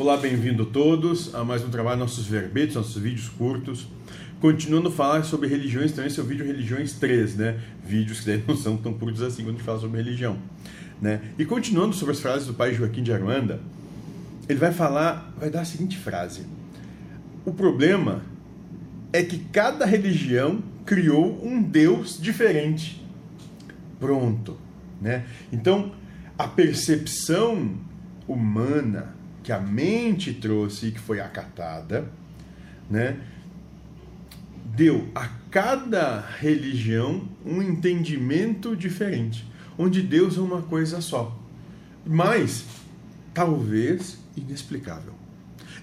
Olá, bem-vindo todos a mais um trabalho, nossos verbetes, nossos vídeos curtos. Continuando a falar sobre religiões, então esse é o vídeo Religiões 3, né? Vídeos que não são tão curtos assim quando a gente fala sobre religião. Né? E continuando sobre as frases do pai Joaquim de Aruanda, ele vai falar, vai dar a seguinte frase: O problema é que cada religião criou um Deus diferente. Pronto, né? Então, a percepção humana que a mente trouxe e que foi acatada, né? Deu a cada religião um entendimento diferente, onde Deus é uma coisa só, mas talvez inexplicável.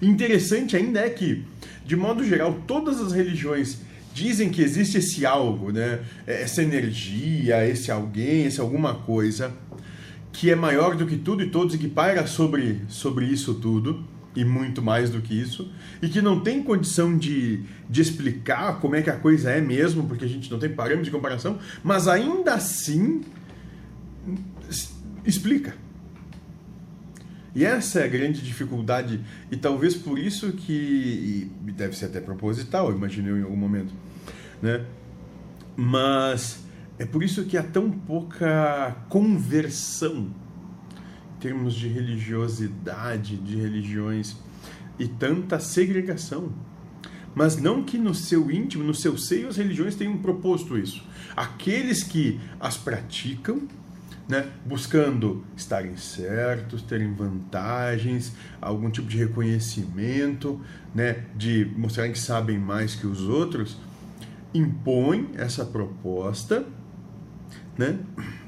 Interessante ainda é que, de modo geral, todas as religiões dizem que existe esse algo, né? Essa energia, esse alguém, esse alguma coisa que é maior do que tudo e todos e que paira sobre, sobre isso tudo e muito mais do que isso, e que não tem condição de, de explicar como é que a coisa é mesmo, porque a gente não tem parâmetro de comparação, mas ainda assim explica. E essa é a grande dificuldade, e talvez por isso que, deve ser até proposital, imaginei em algum momento, né? Mas é por isso que há tão pouca conversão em termos de religiosidade, de religiões, e tanta segregação. Mas não que no seu íntimo, no seu seio, as religiões tenham proposto isso. Aqueles que as praticam, né, buscando estarem certos, terem vantagens, algum tipo de reconhecimento, né, de mostrarem que sabem mais que os outros, impõem essa proposta né?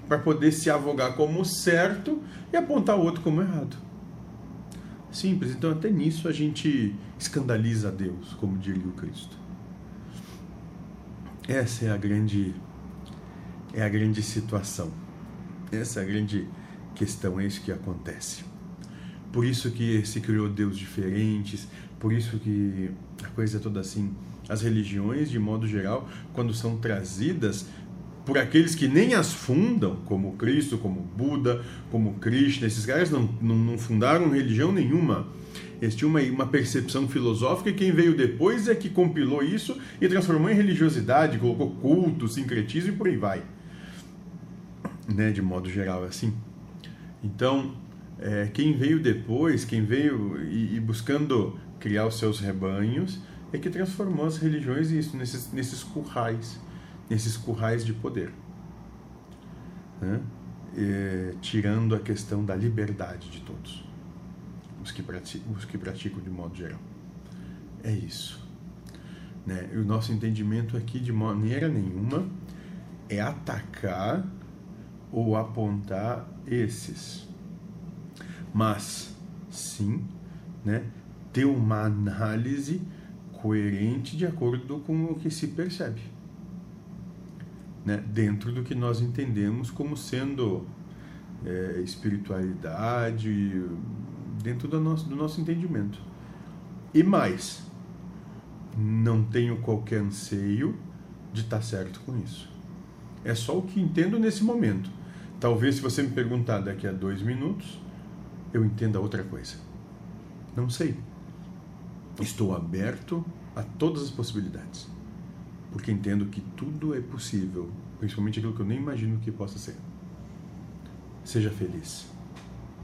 Para poder se avogar como certo e apontar o outro como errado. Simples. Então, até nisso a gente escandaliza a Deus, como diria o Cristo. Essa é a grande é a grande situação. Essa é a grande questão, é isso que acontece. Por isso que se criou Deus diferentes, por isso que a coisa é toda assim. As religiões, de modo geral, quando são trazidas por aqueles que nem as fundam, como Cristo, como Buda, como Krishna. Esses caras não, não, não fundaram religião nenhuma. Eles tinham uma, uma percepção filosófica e quem veio depois é que compilou isso e transformou em religiosidade, colocou culto, sincretismo e por aí vai. Né, de modo geral, assim. Então, é, quem veio depois, quem veio e, e, buscando criar os seus rebanhos, é que transformou as religiões isso, nesses, nesses currais nesses currais de poder, né? e, tirando a questão da liberdade de todos, os que, praticam, os que praticam de modo geral. É isso. Né? E o nosso entendimento aqui, de maneira nenhuma, é atacar ou apontar esses. Mas, sim, né, ter uma análise coerente de acordo com o que se percebe né, dentro do que nós entendemos como sendo é, espiritualidade, dentro do nosso, do nosso entendimento. E mais, não tenho qualquer anseio de estar certo com isso. É só o que entendo nesse momento. Talvez, se você me perguntar daqui a dois minutos, eu entenda outra coisa. Não sei. Estou aberto a todas as possibilidades porque entendo que tudo é possível, principalmente aquilo que eu nem imagino que possa ser. Seja feliz.